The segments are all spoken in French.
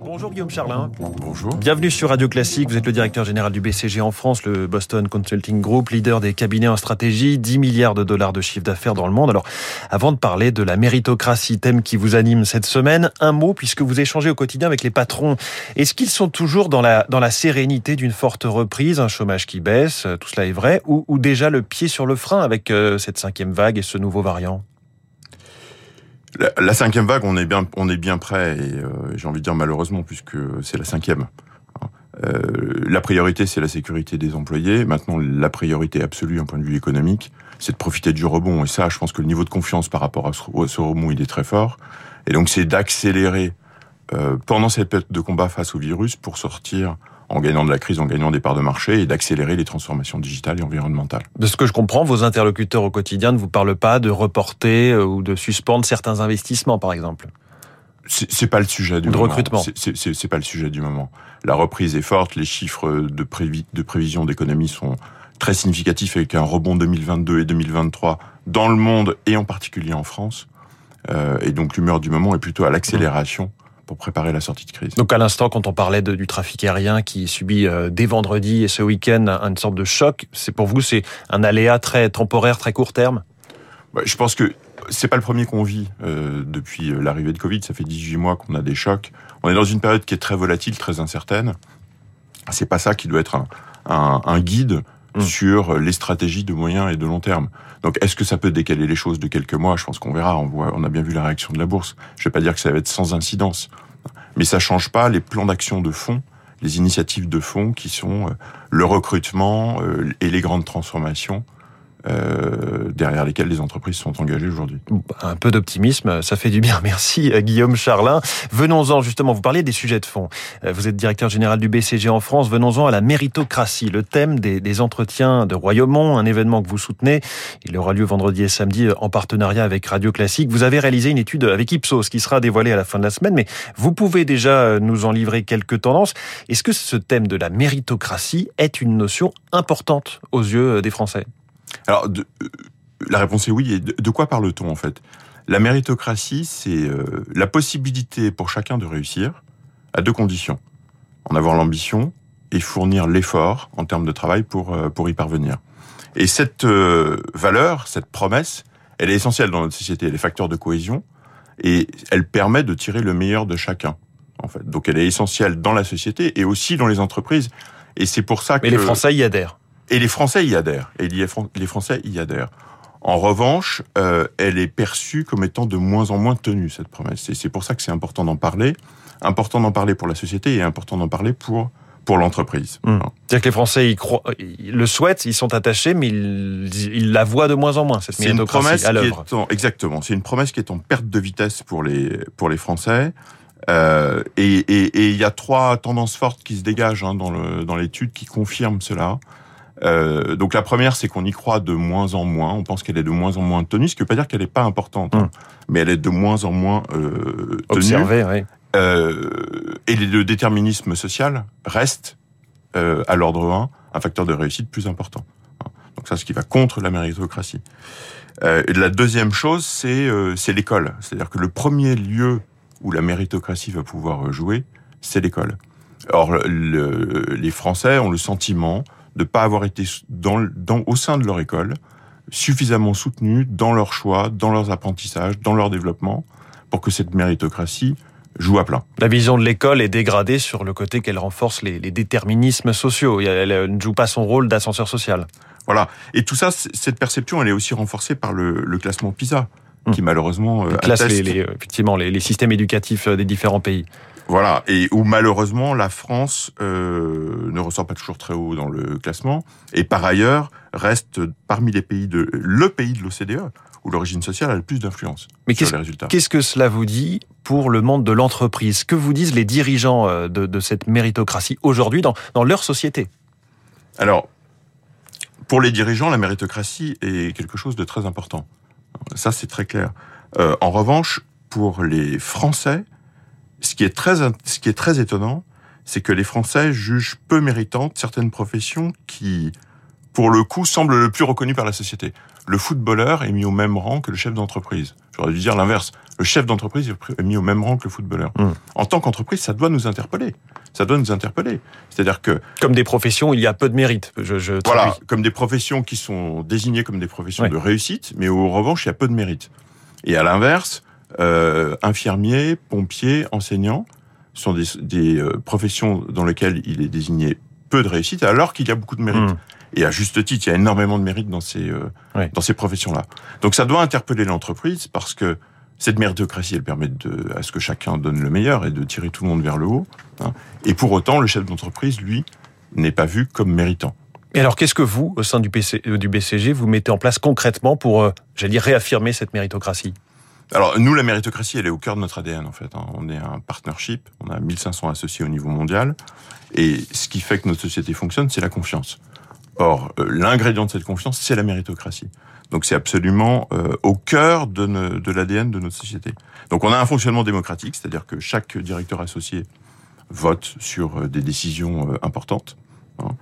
Bonjour Guillaume Charlin. Bonjour. Bienvenue sur Radio Classique. Vous êtes le directeur général du BCG en France, le Boston Consulting Group, leader des cabinets en stratégie, 10 milliards de dollars de chiffre d'affaires dans le monde. Alors, avant de parler de la méritocratie, thème qui vous anime cette semaine, un mot puisque vous échangez au quotidien avec les patrons. Est-ce qu'ils sont toujours dans la, dans la sérénité d'une forte reprise, un chômage qui baisse, tout cela est vrai, ou, ou déjà le pied sur le frein avec euh, cette cinquième vague et ce nouveau variant? La, cinquième vague, on est bien, on est bien prêt, et euh, j'ai envie de dire malheureusement, puisque c'est la cinquième. Euh, la priorité, c'est la sécurité des employés. Maintenant, la priorité absolue, d'un point de vue économique, c'est de profiter du rebond. Et ça, je pense que le niveau de confiance par rapport à ce, rebond, il est très fort. Et donc, c'est d'accélérer euh, pendant cette période de combat face au virus pour sortir en gagnant de la crise, en gagnant des parts de marché et d'accélérer les transformations digitales et environnementales. De ce que je comprends, vos interlocuteurs au quotidien ne vous parlent pas de reporter euh, ou de suspendre certains investissements, par exemple c'est pas le sujet du de moment. recrutement. C'est pas le sujet du moment. La reprise est forte, les chiffres de, de prévision d'économie sont très significatifs avec un rebond 2022 et 2023 dans le monde et en particulier en France. Euh, et donc l'humeur du moment est plutôt à l'accélération pour préparer la sortie de crise. Donc à l'instant, quand on parlait du trafic aérien qui subit euh, dès vendredi et ce week-end une sorte de choc, c'est pour vous c'est un aléa très temporaire, très court terme? Bah, Je pense que c'est pas le premier qu'on vit euh, depuis euh, l'arrivée de Covid. Ça fait 18 mois qu'on a des chocs. On est dans une période qui est très volatile, très incertaine. C'est pas ça qui doit être un, un, un guide mmh. sur les stratégies de moyen et de long terme. Donc, est-ce que ça peut décaler les choses de quelques mois? Je pense qu'on verra. On, voit, on a bien vu la réaction de la bourse. Je vais pas dire que ça va être sans incidence, mais ça change pas les plans d'action de fond, les initiatives de fond qui sont euh, le recrutement euh, et les grandes transformations euh, derrière lesquels les entreprises sont engagées aujourd'hui. Un peu d'optimisme, ça fait du bien. Merci Guillaume Charlin. Venons-en justement, vous parliez des sujets de fond. Euh, vous êtes directeur général du BCG en France. Venons-en à la méritocratie, le thème des, des entretiens de Royaumont, un événement que vous soutenez. Il aura lieu vendredi et samedi en partenariat avec Radio Classique. Vous avez réalisé une étude avec Ipsos qui sera dévoilée à la fin de la semaine, mais vous pouvez déjà nous en livrer quelques tendances. Est-ce que ce thème de la méritocratie est une notion importante aux yeux des Français? Alors, de, euh, la réponse est oui. Et de, quoi parle-t-on en fait? La méritocratie, c'est euh, la possibilité pour chacun de réussir à deux conditions. En avoir l'ambition et fournir l'effort en termes de travail pour, euh, pour y parvenir. Et cette valeur, cette promesse, elle est essentielle dans notre société. Elle est facteur de cohésion et elle permet de tirer le meilleur de chacun. En fait. Donc elle est essentielle dans la société et aussi dans les entreprises. Et c'est pour ça que... Mais les Français y adhèrent. Et les Français y adhèrent. Et les Français y adhèrent. En revanche, euh, elle est perçue comme étant de moins en moins tenue, cette promesse. Et c'est pour ça que c'est important d'en parler. Important d'en parler pour la société et important d'en parler pour pour l'entreprise. Mmh. C'est-à-dire que les Français ils, croient, ils le souhaitent, ils sont attachés, mais ils, ils la voient de moins en moins, cette C'est une promesse à qui est en, Exactement. C'est une promesse qui est en perte de vitesse pour les, pour les Français. Euh, et il y a trois tendances fortes qui se dégagent hein, dans l'étude dans qui confirment cela. Euh, donc la première, c'est qu'on y croit de moins en moins. On pense qu'elle est de moins en moins tenue, ce qui ne veut pas dire qu'elle n'est pas importante, hein. hmm. mais elle est de moins en moins euh, tenue. Observée, oui. Euh, et le déterminisme social reste, à l'ordre 1, un facteur de réussite plus important. Donc ça, ce qui va contre la méritocratie. Et la deuxième chose, c'est l'école. C'est-à-dire que le premier lieu où la méritocratie va pouvoir jouer, c'est l'école. Or, le, les Français ont le sentiment de pas avoir été dans, dans, au sein de leur école suffisamment soutenus dans leurs choix, dans leurs apprentissages, dans leur développement, pour que cette méritocratie joue à plein. La vision de l'école est dégradée sur le côté qu'elle renforce les, les, déterminismes sociaux. Elle ne joue pas son rôle d'ascenseur social. Voilà. Et tout ça, cette perception, elle est aussi renforcée par le, le classement PISA, qui hum. malheureusement euh, classe les, les, effectivement les, les systèmes éducatifs euh, des différents pays. Voilà, et où malheureusement la France euh, ne ressort pas toujours très haut dans le classement, et par ailleurs reste parmi les pays de le pays de l'OCDE où l'origine sociale a le plus d'influence sur les résultats. Qu'est-ce que cela vous dit pour le monde de l'entreprise? Que vous disent les dirigeants euh, de, de cette méritocratie aujourd'hui dans, dans leur société? Alors, pour les dirigeants, la méritocratie est quelque chose de très important. Ça, c'est très clair. Euh, en revanche, pour les Français, ce qui est très, ce qui est très étonnant, c'est que les Français jugent peu méritantes certaines professions qui, pour le coup, semblent le plus reconnues par la société. Le footballeur est mis au même rang que le chef d'entreprise. J'aurais dû dire l'inverse. Le chef d'entreprise est mis au même rang que le footballeur. Mm. En tant qu'entreprise, ça doit nous interpeller. Ça doit nous interpeller. C'est-à-dire que Comme des professions, il y a peu de mérite. Je, je voilà, comme des professions qui sont désignées comme des professions Ouais. de réussite, mais au revanche, il y a peu de mérite. Et à l'inverse, euh, infirmiers, pompiers, enseignants sont des, des, euh, professions dans lesquelles il est désigné peu de réussite, alors qu'il y a beaucoup de mérite. Mm. Et à juste titre, il y a énormément de mérite dans ces euh, dans ces professions-là. Donc ça doit interpeller l'entreprise parce que cette méritocratie, elle permet de, à ce que chacun donne le meilleur et de tirer tout le monde vers le haut. hein. Et pour autant, le chef d'entreprise, lui, n'est pas vu comme méritant. Et alors, qu'est-ce que vous, au sein du, PC, euh, du BCG, vous mettez en place concrètement pour, euh, j'allais dire, réaffirmer cette méritocratie? Alors nous, la méritocratie, elle est au cœur de notre ADN en fait. hein. On est un partnership, on a 1500 associés au niveau mondial, et ce qui fait que notre société fonctionne, c'est la confiance. Or, euh, l'ingrédient de cette confiance, c'est la méritocratie. Donc c'est absolument euh, au cœur de, l'ADN de notre société. Donc on a un fonctionnement démocratique, c'est-à-dire que chaque directeur associé vote sur euh, des décisions importantes. hein.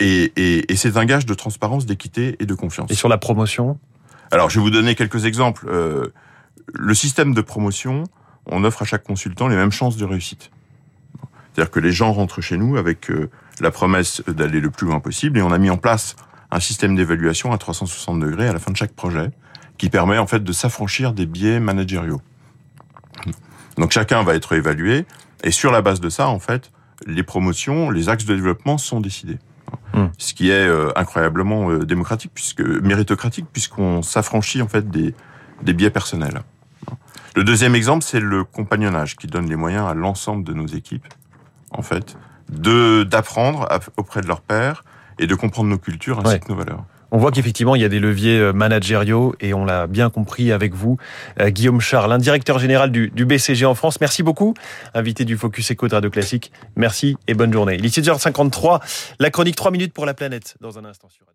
Et c'est un gage de transparence, d'équité et de confiance. Et sur la promotion Alors, je vais vous donner quelques exemples. Euh, le système de promotion, on offre à chaque consultant les mêmes chances de réussite. C'est-à-dire que les gens rentrent chez nous avec euh, la promesse d'aller le plus loin possible et on a mis en place un système d'évaluation à 360 degrés à la fin de chaque projet qui permet en fait de s'affranchir des biais managériaux. Donc chacun va être évalué et sur la base de ça, en fait, les promotions, les axes de développement sont décidés. Hmm. Ce qui est euh, incroyablement euh, démocratique puisque méritocratique puisqu'on s'affranchit en fait des des biais personnels. Le deuxième exemple, c'est le compagnonnage qui donne les moyens à l'ensemble de nos équipes, en fait, de d'apprendre auprès de leurs pairs et de comprendre nos cultures ainsi Ouais. que nos valeurs. On voit qu'effectivement, il y a des leviers euh, managériaux et on l'a bien compris avec vous. Euh, Guillaume Charles, directeur général du, BCG en France. Merci beaucoup, invité du Focus Eco de Radio Classique. Merci et bonne journée. Il est 6h53, la chronique 3 minutes pour la planète dans un instant sur.